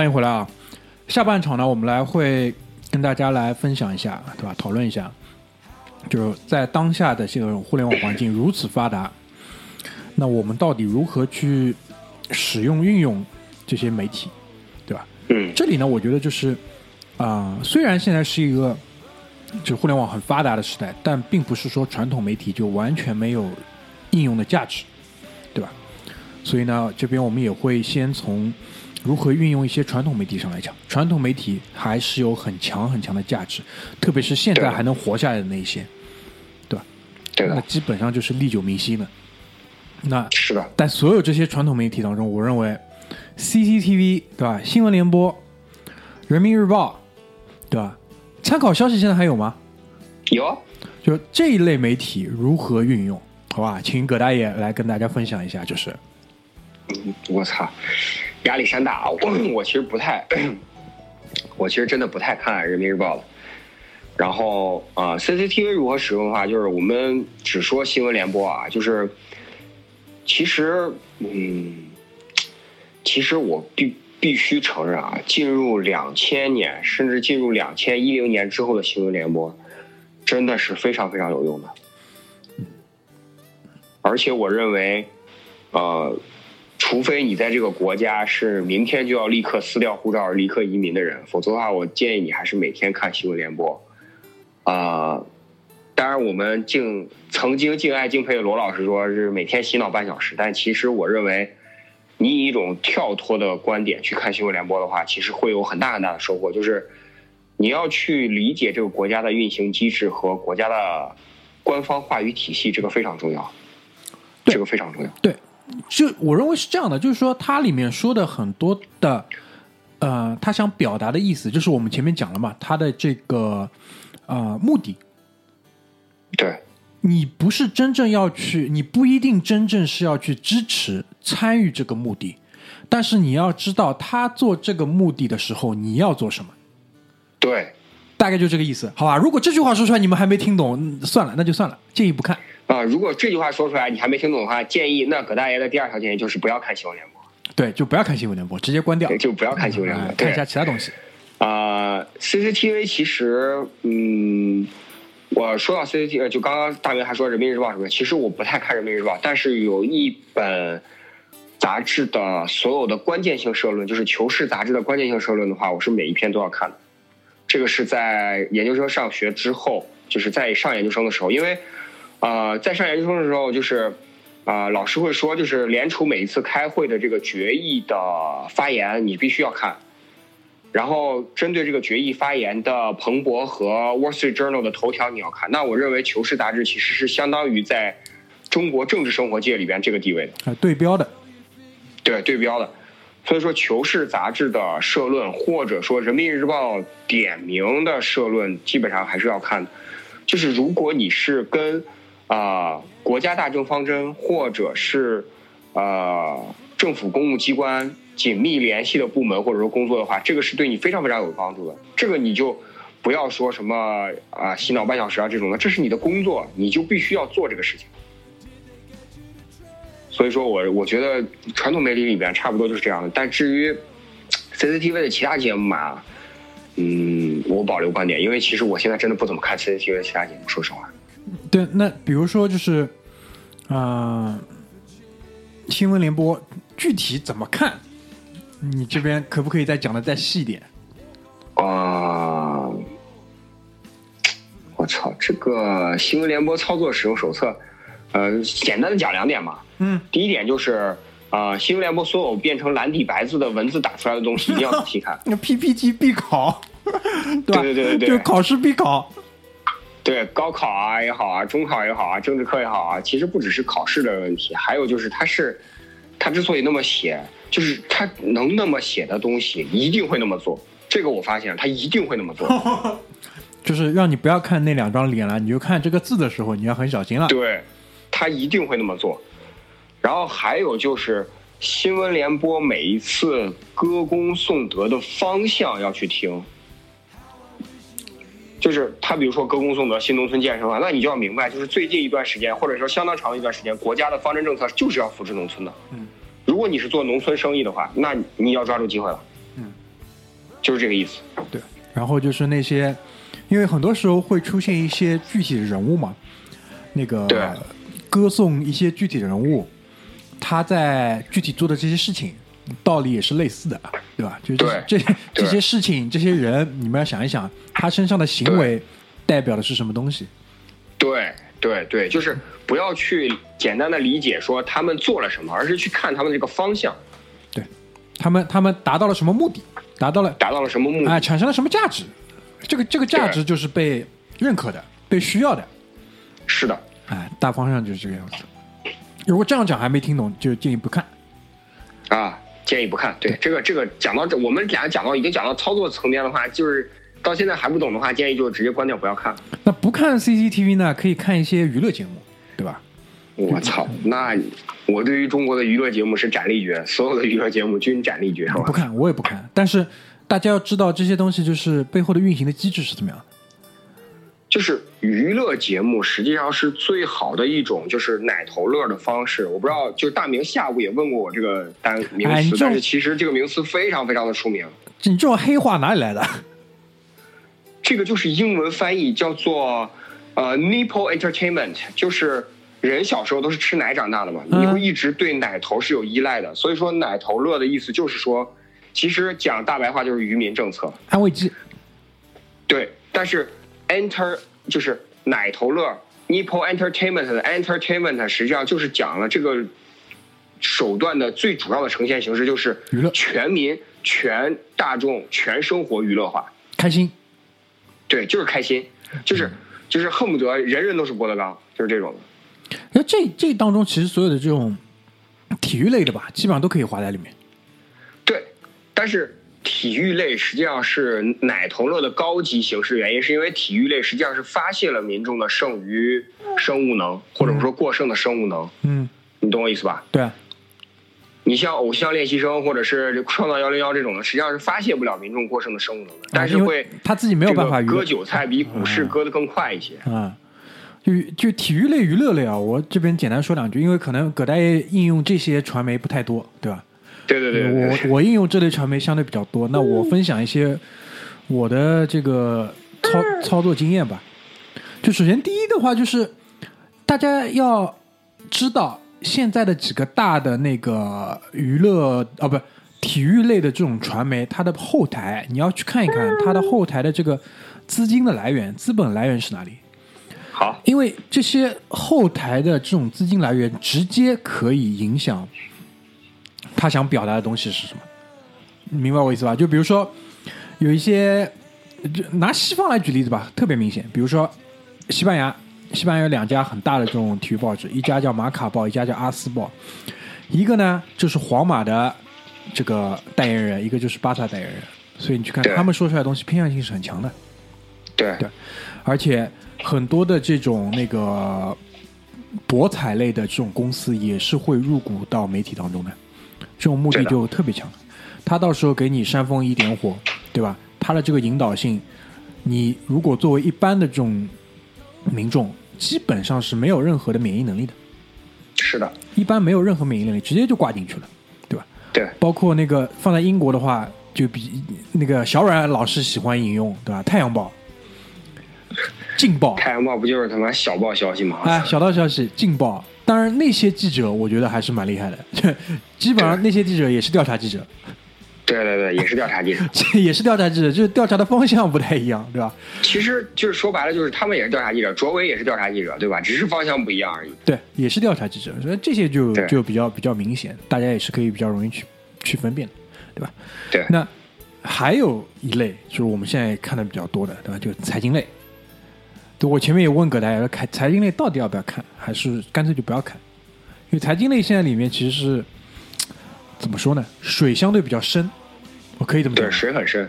欢迎回来啊！下半场呢，我们来会跟大家来分享一下，对吧？讨论一下，就是在当下的这种互联网环境如此发达，那我们到底如何去使用运用这些媒体，对吧？嗯这里呢，我觉得就是啊、虽然现在是一个就是互联网很发达的时代，但并不是说传统媒体就完全没有应用的价值，对吧？所以呢，这边我们也会先从如何运用一些传统媒体上来讲，传统媒体还是有很强很强的价值，特别是现在还能活下来的那一些，对吧？对的，那基本上就是历久弥新的。那是的，但所有这些传统媒体当中，我认为 CCTV 对吧？新闻联播、人民日报对吧？参考消息现在还有吗？有就这一类媒体如何运用？好吧，请葛大爷来跟大家分享一下，就是我操，压力山大啊！我 [clears throat] 我其实不太，[clears throat] 我其实真的不太看人民日报了。然后啊、c c t v 如何使用的话，就是我们只说新闻联播啊，就是其实嗯，其实我必必须承认啊，进入两千年甚至进入两千一零年之后的新闻联播，真的是非常非常有用的。而且我认为，呃，除非你在这个国家是明天就要立刻撕掉护照、立刻移民的人，否则的话，我建议你还是每天看新闻联播。啊、当然，我们敬曾经敬爱敬佩的罗老师说是每天洗脑半小时，但其实我认为，你以一种跳脱的观点去看新闻联播的话，其实会有很大很大的收获，就是你要去理解这个国家的运行机制和国家的官方话语体系，这个非常重要，这个非常重要。对，就我认为是这样的，就是说它里面说的很多的，呃，他想表达的意思，就是我们前面讲了嘛，他的这个呃目的，对，你不是真正要去，你不一定真正是要去支持参与这个目的，但是你要知道他做这个目的的时候，你要做什么。对，大概就这个意思，好吧？如果这句话说出来你们还没听懂，嗯算了，那就算了，建议不看。啊、如果这句话说出来你还没听懂的话，建议那葛大爷的第二条建议就是不要看新闻联播，对，就不要看新闻联播，直接关掉对，，就不要看新闻联播，看一下其他东西。啊、CCTV 其实，嗯，我说到 CCTV，就刚刚大明还说《人民日报》什么的，其实我不太看《人民日报》，但是有一本杂志的所有的关键性社论，就是《求是》杂志的关键性社论的话，我是每一篇都要看的。这个是在研究生上学之后，就是在上研究生的时候，因为呃，在上研究生的时候，就是啊、老师会说，就是联储每一次开会的这个决议的发言，你必须要看。然后针对这个决议发言的彭博和《Wall Street Journal》的头条你要看，那我认为《求是》杂志其实是相当于在中国政治生活界里边这个地位的。呃，对标的，对对标的。所以说，《求是》杂志的社论，或者说《人民日报》点名的社论，基本上还是要看的。就是如果你是跟啊、国家大政方针，或者是呃政府公务机关紧密联系的部门或者说工作的话，这个是对你非常非常有帮助的。这个你就不要说什么啊、洗脑半小时啊这种的，这是你的工作，你就必须要做这个事情。所以说我我觉得传统媒体里边差不多就是这样的。但至于 CCTV 的其他节目嘛，嗯，我保留观点，因为其实我现在真的不怎么看 CCTV 的其他节目，说实话。对，那比如说就是，呃，新闻联播具体怎么看？你这边可不可以再讲的再细一点？啊、我操，这个新闻联播操作使用手册，呃，简单的讲两点嘛。嗯，第一点就是，啊、新闻联播所有变成蓝底白字的文字打出来的东西，一定要仔细看。[laughs] 那 PPT 必考，[laughs] 对吧？对对对对对就考试必考。对高考啊也好啊，中考也好啊，政治课也好啊，其实不只是考试的问题，还有就是他是，他之所以那么写，就是他能那么写的东西，一定会那么做。这个我发现，他一定会那么做。[laughs] 就是让你不要看那两张脸了，你就看这个字的时候，你要很小心了。对，他一定会那么做。然后还有就是新闻联播每一次歌功颂德的方向要去听，就是他比如说歌功颂德新农村建设啊，那你就要明白，就是最近一段时间或者说相当长的一段时间，国家的方针政策就是要扶持农村的。嗯，如果你是做农村生意的话，那你要抓住机会了。嗯，就是这个意思。对，然后就是那些，因为很多时候会出现一些具体的人物嘛，那个对歌颂一些具体的人物，他在具体做的这些事情，道理也是类似的，对吧？就是这这这些事情、这些人，你们要想一想，他身上的行为代表的是什么东西？对对对，就是不要去简单的理解说他们做了什么，而是去看他们这个方向对他们，他们达到了什么目的？达到了达到了什么目的。啊、产生了什么价值？这个这个价值就是被认可的，被需要的。是的，哎，大方向就是这个样子。如果这样讲还没听懂，就建议不看。啊，建议不看。对，这个这个讲到这，我们俩讲到已经讲到操作层面的话，就是到现在还不懂的话，建议就直接关掉不要看。那不看 CCTV 呢，可以看一些娱乐节目，对吧？我操，那我对于中国的娱乐节目是斩立决，所有的娱乐节目均斩立决，我？不看，我也不看。但是大家要知道这些东西就是背后的运行的机制是怎么样的。就是娱乐节目实际上是最好的一种，就是奶头乐的方式。我不知道，就是大明下午也问过我这个单名词，哎但是其实这个名词非常非常的出名。你这种黑话哪里来的？这个就是英文翻译叫做呃 nipple entertainment，就是人小时候都是吃奶长大的嘛，嗯你会一直对奶头是有依赖的。所以说，奶头乐的意思就是说，其实讲大白话就是愚民政策。安慰剂，对，但是 enter 就是奶头乐 Nipple Entertainment 的 Entertainment 实际上就是讲了这个手段的最主要的呈现形式就是娱乐全民、全大众、全生活娱乐化。开心。对，就是开心，就是就是恨不得人人都是郭德纲，就是这种的。那这这当中，其实所有的这种体育类的吧，基本上都可以划在里面。对，但是体育类实际上是奶头乐的高级形式，原因是因为体育类实际上是发泄了民众的剩余生物能，或者说过剩的生物能，嗯，你懂我意思吧？对啊，你像偶像练习生或者是创造幺零幺这种的，实际上是发泄不了民众过剩的生物能的，但是会他自己没有办法割韭菜比股市割得更快一些。啊。就就体育类、娱乐类啊，我这边简单说两句，因为可能葛大爷应用这些传媒不太多，对吧？对对对对对我 [laughs] 我应用这类传媒相对比较多，那我分享一些我的这个操操作经验吧。就首先第一的话，就是大家要知道现在的几个大的那个娱乐啊，不体育类的这种传媒，它的后台你要去看一看它的后台的这个资金的来源、资本来源是哪里。好，因为这些后台的这种资金来源，直接可以影响他想表达的东西是什么。你明白我意思吧？就比如说有一些，就拿西方来举例子吧，特别明显。比如说西班牙，西班牙有两家很大的这种体育报纸，一家叫《马卡报》，一家叫《阿斯报》。一个呢就是皇马的这个代言人，一个就是巴萨代言人。所以你去看他们说出来的东西，偏向性是很强的。对对而且很多的这种那个博彩类的这种公司也是会入股到媒体当中的，这种目的就特别强。他到时候给你煽风一点火，对吧？他的这个引导性，你如果作为一般的这种民众，基本上是没有任何的免疫能力的，是的，一般没有任何免疫能力，直接就挂进去了，对吧？对包括那个放在英国的话，就比那个小阮老师喜欢引用，对吧？《太阳报》、《劲爆》太阳报不就是他妈小报消息吗？哎，小道消息，劲爆。当然，那些记者我觉得还是蛮厉害的，就 [laughs] 基本上那些记者也是调查记者，对对对，也是调查记者。[laughs] 也是调查记者，就是调查的方向不太一样，对吧？其实就是说白了，就是他们也是调查记者，卓伟也是调查记者，对吧？只是方向不一样而已。对，也是调查记者，所以这些就就比较比较明显，大家也是可以比较容易去去分辨的，对吧？对，那还有一类就是我们现在看的比较多的，对吧？就是财经类。对，我前面也问过大爷，看财经类到底要不要看，还是干脆就不要看？因为财经类现在里面其实是怎么说呢？水相对比较深，我可以这么讲对，水很深。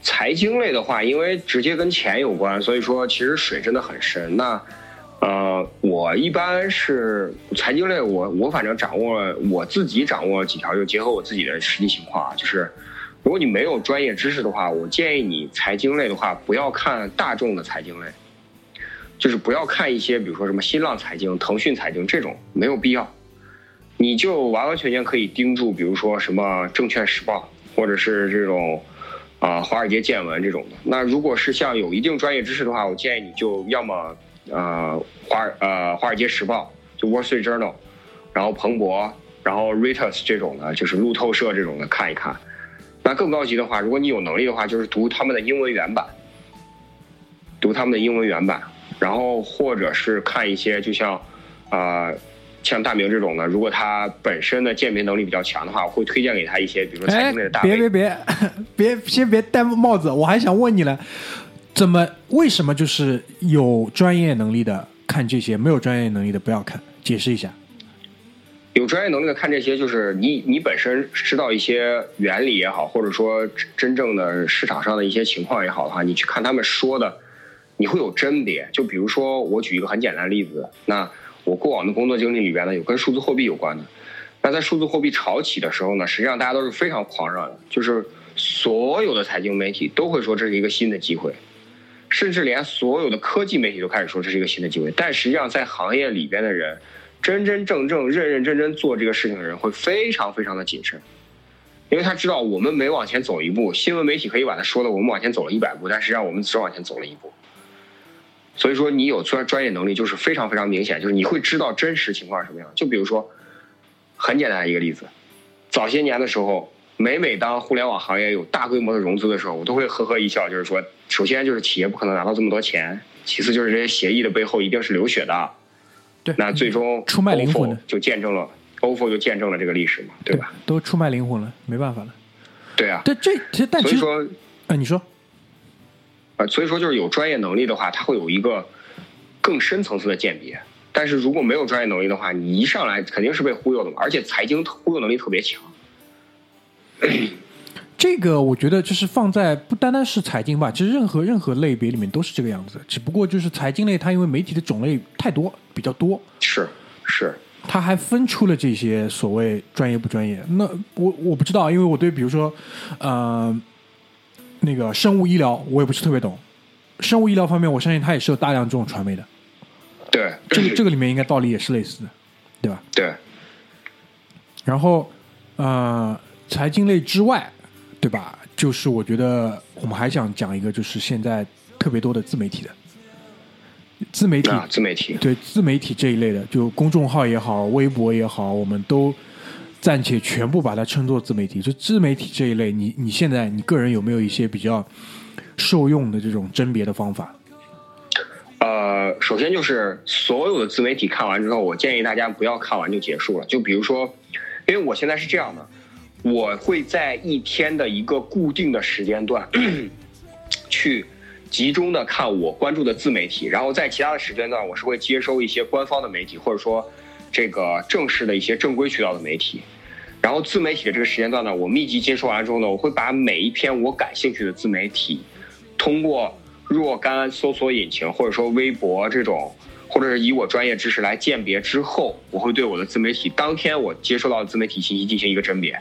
财经类的话，因为直接跟钱有关，所以说其实水真的很深。那呃，我一般是财经类我，我反正掌握了我自己掌握了几条，就结合我自己的实际情况啊，就是如果你没有专业知识的话，我建议你财经类的话不要看大众的财经类，就是不要看一些比如说什么新浪财经、腾讯财经这种，没有必要。你就完完全全可以盯住，比如说什么《证券时报》或者是这种啊、华尔街见闻这种的。那如果是像有一定专业知识的话，我建议你就要么呃华呃华尔街时报，就 Wall Street Journal，然后彭博，然后 Reuters 这种的，就是路透社这种的看一看。那更高级的话，如果你有能力的话，就是读他们的英文原版，读他们的英文原版，然后或者是看一些就像啊。呃像大明这种的，如果他本身的鉴别能力比较强的话，我会推荐给他一些，比如说财哎经类的大，别别。别别，先别戴帽子，我还想问你呢，怎么为什么就是有专业能力的看这些，没有专业能力的不要看？解释一下。有专业能力的看这些，就是你你本身知道一些原理也好，或者说真正的市场上的一些情况也好的话，你去看他们说的，你会有甄别。就比如说，我举一个很简单的例子，那我过往的工作经历里边呢，有跟数字货币有关的。那在数字货币潮起的时候呢，实际上大家都是非常狂热的，就是所有的财经媒体都会说这是一个新的机会，甚至连所有的科技媒体都开始说这是一个新的机会。但实际上，在行业里边的人，真真正正认认真真做这个事情的人会非常非常的谨慎，因为他知道我们每往前走一步，新闻媒体可以把它说的我们往前走了一百步，但实际上我们只往前走了一步。所以说你有专专业能力，就是非常非常明显，就是你会知道真实情况是什么样。就比如说，很简单的一个例子，早些年的时候，每每当互联网行业有大规模的融资的时候，我都会呵呵一笑，就是说，首先就是企业不可能拿到这么多钱，其次就是这些协议的背后一定是流血的。对，那最终出卖灵魂的就见证了 OFO 就见证了这个历史嘛，对吧？都出卖灵魂了，没办法了。对啊，对，这其实但其实，所以说哎，你说，呃，所以说就是有专业能力的话，他会有一个更深层次的鉴别。但是如果没有专业能力的话，你一上来肯定是被忽悠的嘛。而且财经忽悠能力特别强。这个我觉得就是放在不单单是财经吧，其实任何任何类别里面都是这个样子。只不过就是财经类，它因为媒体的种类太多，比较多，是是，它还分出了这些所谓专业不专业。那我我不知道，因为我对比如说，呃，那个生物医疗我也不是特别懂。生物医疗方面，我相信它也是有大量这种传媒的。对，这个这个里面应该道理也是类似的，对吧？对然后呃，财经类之外，对吧？就是我觉得我们还想讲一个，就是现在特别多的自媒体的自媒体，啊，自媒体对自媒体这一类的，就公众号也好，微博也好，我们都暂且全部把它称作自媒体。就自媒体这一类，你你现在你个人有没有一些比较受用的这种甄别的方法？呃，首先就是所有的自媒体看完之后，我建议大家不要看完就结束了。就比如说，因为我现在是这样的，我会在一天的一个固定的时间段，[clears throat] 去集中的看我关注的自媒体，然后在其他的时间段，我是会接收一些官方的媒体，或者说这个正式的一些正规渠道的媒体。然后自媒体的这个时间段呢，我密集接收完之后呢，我会把每一篇我感兴趣的自媒体，通过若干搜索引擎或者说微博这种，或者是以我专业知识来鉴别之后，我会对我的自媒体当天我接收到的自媒体信息进行一个甄别。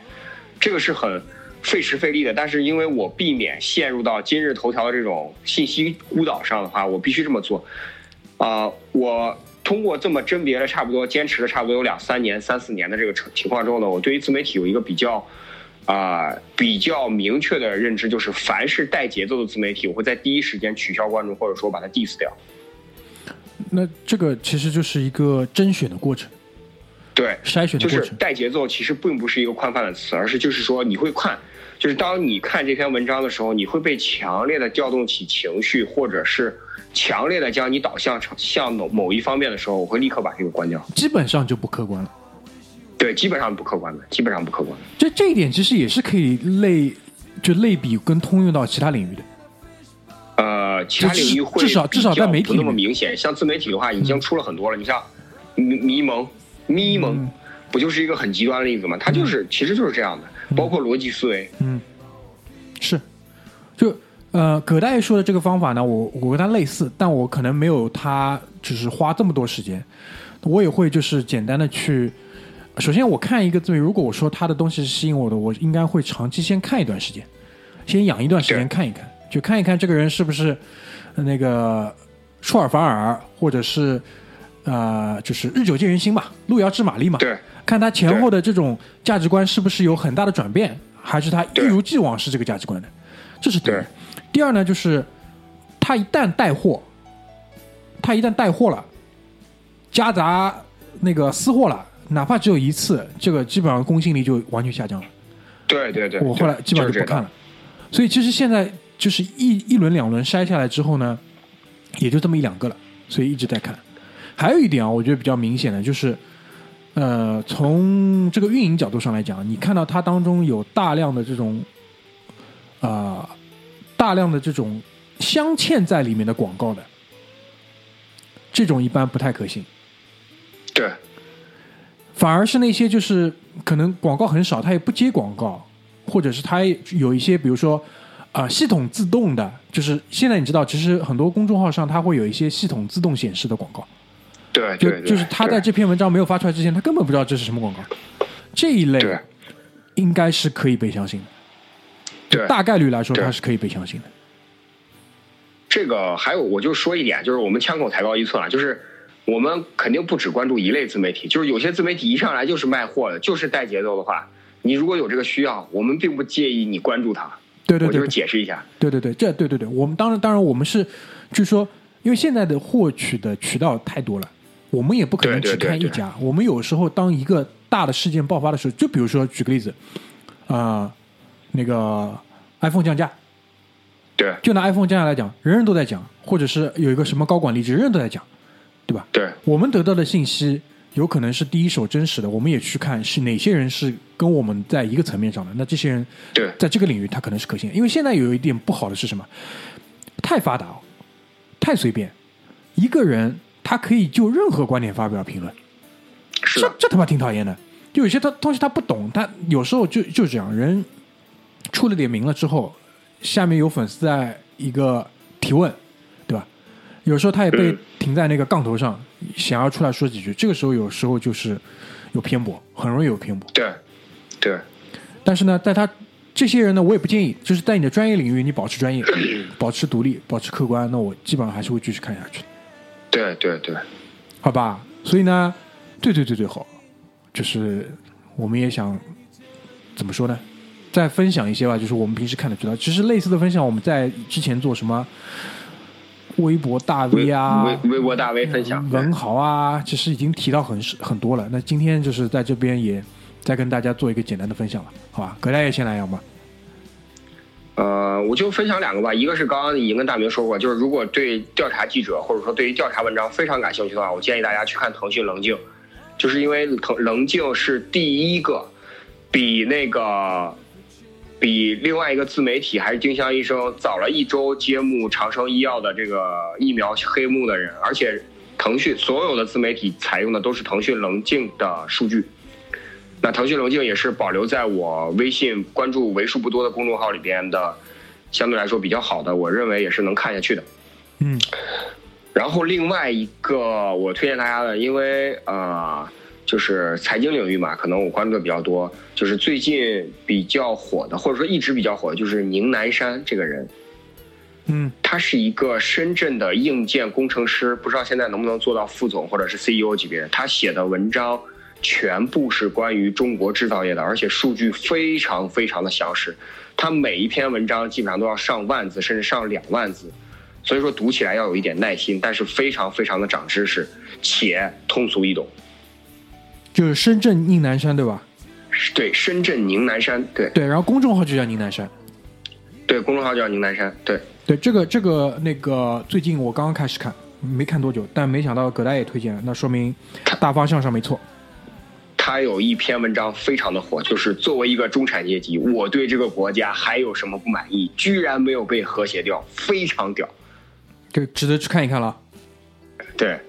这个是很费时费力的，但是因为我避免陷入到今日头条的这种信息孤岛上的话，我必须这么做。啊、我通过这么甄别了差不多，坚持了差不多有两三年、三四年的这个情况之后呢，我对于自媒体有一个比较啊、比较明确的认知，就是凡是带节奏的自媒体，我会在第一时间取消关注，或者说把它 diss 掉。那这个其实就是一个甄选的过程，对，筛选就是。带节奏，其实并不是一个宽泛的词，而是就是说你会看，就是当你看这篇文章的时候，你会被强烈的调动起情绪，或者是强烈的将你导向成向某某一方面的时候，我会立刻把这个关掉。基本上就不客观了。对，基本上不客观的，基本上不客观的。这这一点其实也是可以类就类比跟通用到其他领域的。呃，其他领域会至少至少在媒体不那么明显，像自媒体的话，已经出了很多了。你像迷迷蒙、咪蒙，嗯。不就是一个很极端的例子吗？它就是、其实就是这样的，包括逻辑思维。嗯，是，就呃，葛大爷说的这个方法呢，我我跟他类似，但我可能没有他就是花这么多时间，我也会就是简单的去，首先我看一个自媒体，如果我说他的东西是吸引我的，我应该会长期先看一段时间，先养一段时间看一看，就看一看这个人是不是呃那个出尔反尔，或者是呃就是日久见人心吧，路遥知马力嘛，对，看他前后的这种价值观是不是有很大的转变，还是他一如既往是这个价值观的，这是第一对。第二呢，就是他一旦带货，他一旦带货了，夹杂那个私货了，哪怕只有一次，这个基本上公信力就完全下降了。对对对。我后来基本上就不看了。所以其实现在就是一一轮两轮筛下来之后呢，也就这么一两个了，所以一直在看。还有一点啊，我觉得比较明显的就是，呃，从这个运营角度上来讲，你看到它当中有大量的这种，啊、大量的这种镶嵌在里面的广告的，这种一般不太可信。对反而是那些就是可能广告很少，它也不接广告，或者是它有一些比如说啊、系统自动的，就是现在你知道，其实很多公众号上它会有一些系统自动显示的广告，就对就，对就是他在这篇文章没有发出来之前，他根本不知道这是什么广告，这一类应该是可以被相信的，对。大概率来说对。它是可以被相信的。这个还有，我就说一点，就是我们枪口抬高一寸啊，就是我们肯定不只关注一类自媒体，就是有些自媒体一上来就是卖货的，就是带节奏的话，你如果有这个需要，我们并不介意你关注他。对对对我就是解释一下。对对对，这对对对，我们当然当然我们是，就是说因为现在的获取的渠道太多了，我们也不可能只对对对对看一家。我们有时候当一个大的事件爆发的时候，就比如说举个例子，啊、那个 iPhone 降价，对就拿 iPhone 降价来讲，人人都在讲，或者是有一个什么高管离职，人人都在讲，对吧？对我们得到的信息有可能是第一手真实的，我们也去看是哪些人是跟我们在一个层面上的。那这些人对在这个领域他可能是可信的，因为现在有一点不好的是什么？太发达，太随便，一个人他可以就任何观点发表评论，这这他妈挺讨厌的。就有些他东西他不懂，他有时候就就这样，人出了点名了之后，下面有粉丝在一个提问，对吧？有时候他也被嗯停在那个杠头上，想要出来说几句，这个时候有时候就是有偏颇，很容易有偏颇。对对但是呢，在他这些人呢，我也不建议，就是在你的专业领域，你保持专业，[clears throat] 保持独立，保持客观，那我基本上还是会继续看下去的。对对对，好吧？所以呢，最最最最好，就是我们也想怎么说呢？再分享一些吧，就是我们平时看的渠道。其实类似的分享，我们在之前做什么微博大 V 啊、微微博大 V 分享，文豪啊，其实已经提到很很多了。那今天就是在这边也再跟大家做一个简单的分享了，好吧？葛大爷先来，要吗？呃，我就分享两个吧，一个是刚刚已经跟大明说过，就是如果对调查记者或者说对于调查文章非常感兴趣的话，我建议大家去看腾讯棱镜，就是因为腾棱镜是第一个比那个比另外一个自媒体还是丁香医生早了一周揭幕长生医药的这个疫苗黑幕的人，而且腾讯所有的自媒体采用的都是腾讯棱镜的数据。那腾讯龙镜也是保留在我微信关注为数不多的公众号里边的，相对来说比较好的，我认为也是能看下去的。嗯然后另外一个我推荐大家的，因为呃，就是财经领域嘛，可能我关注的比较多，就是最近比较火的，或者说一直比较火的，就是宁南山这个人，嗯他是一个深圳的硬件工程师，不知道现在能不能做到副总或者是 CEO 级别。他写的文章全部是关于中国制造业的，而且数据非常非常的详实。他每一篇文章基本上都要上万字，甚至上两万字，所以说读起来要有一点耐心，但是非常非常的长知识，且通俗易懂。就是深圳宁南山，对吧？对，深圳宁南山，对对，然后公众号就叫宁南山。对，公众号叫宁南山，对。对，这个这个那个，最近我刚刚开始看，没看多久，但没想到葛大爷推荐了，那说明大方向上没错。他有一篇文章非常的火，就是作为一个中产阶级，我对这个国家还有什么不满意？居然没有被和谐掉，非常屌。这值得去看一看了。对，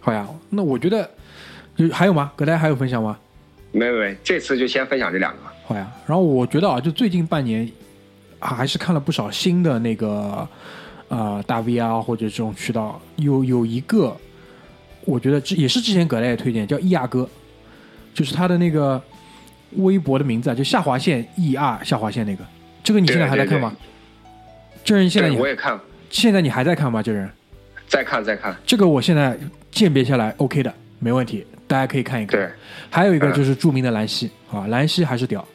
好呀，那我觉得就还有吗？葛大爷还有分享吗？没没没，这次就先分享这两个。好呀，然后我觉得啊，就最近半年，啊还是看了不少新的那个呃大 V 啊，或者这种渠道，有有一个，我觉得之也是之前葛大爷推荐，叫易亚哥，就是他的那个微博的名字啊，就下划线 E R 下划线那个，这个你现在还在看吗？这人现在我也看，现在你还在看吗？这人，在看在看。这个我现在鉴别下来 OK 的，没问题，大家可以看一看。对，还有一个嗯就是著名的兰溪啊，兰溪还是屌，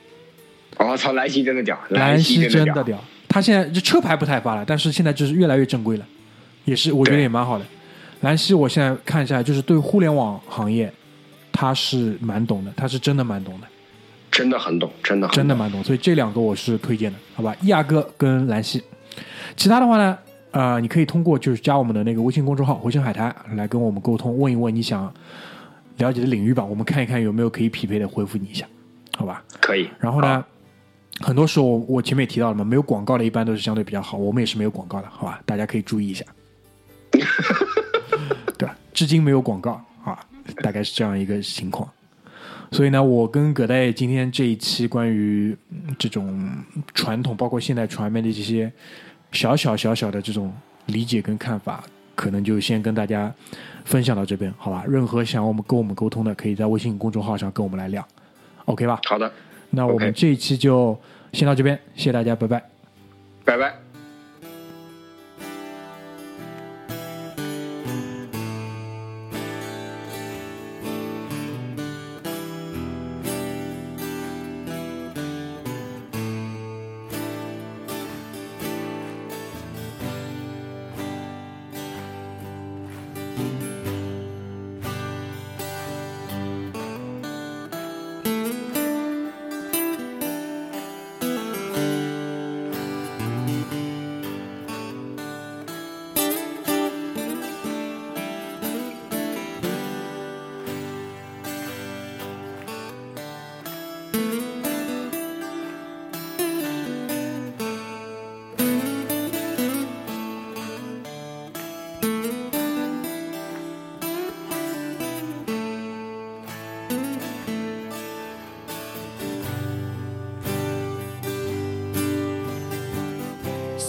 我、哦操，兰溪真的屌，兰溪溪真的的屌。他现在这车牌不太发了，但是现在就是越来越正规了，也是我觉得也蛮好的。兰溪我现在看一下，就是对互联网行业，他是蛮懂的，他是真的蛮懂的，真的很懂，真的真的蛮懂。所以这两个我是推荐的，好吧？亚哥跟兰溪，其他的话呢，呃，你可以通过就是加我们的那个微信公众号“回声海滩”来跟我们沟通，问一问你想了解的领域吧，我们看一看有没有可以匹配的，回复你一下，好吧？可以。然后呢好，很多时候我前面也提到了嘛，没有广告的一般都是相对比较好，我们也是没有广告的，好吧？大家可以注意一下，[laughs] 对吧？至今没有广告啊，大概是这样一个情况。所以呢，我跟葛大爷今天这一期关于嗯这种传统，包括现代传媒的这些小小小小的这种理解跟看法，可能就先跟大家分享到这边，好吧？任何想我们跟我们沟通的，可以在微信公众号上跟我们来聊，OK 吧？好的，那我们这一期就先到这边，谢谢大家，拜拜。拜拜。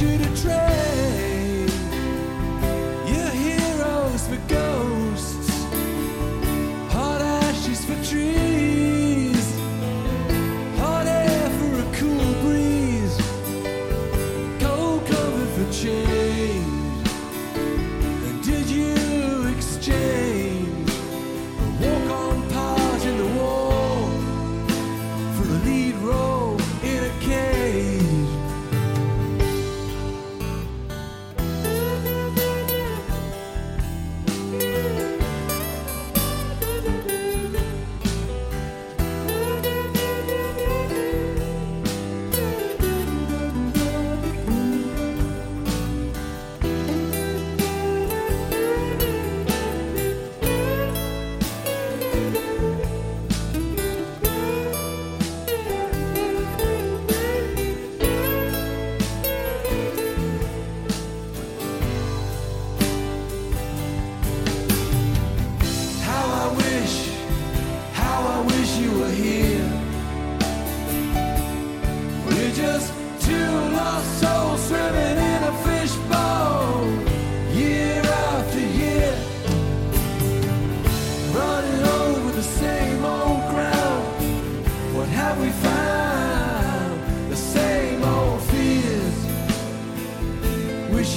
you to trade.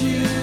You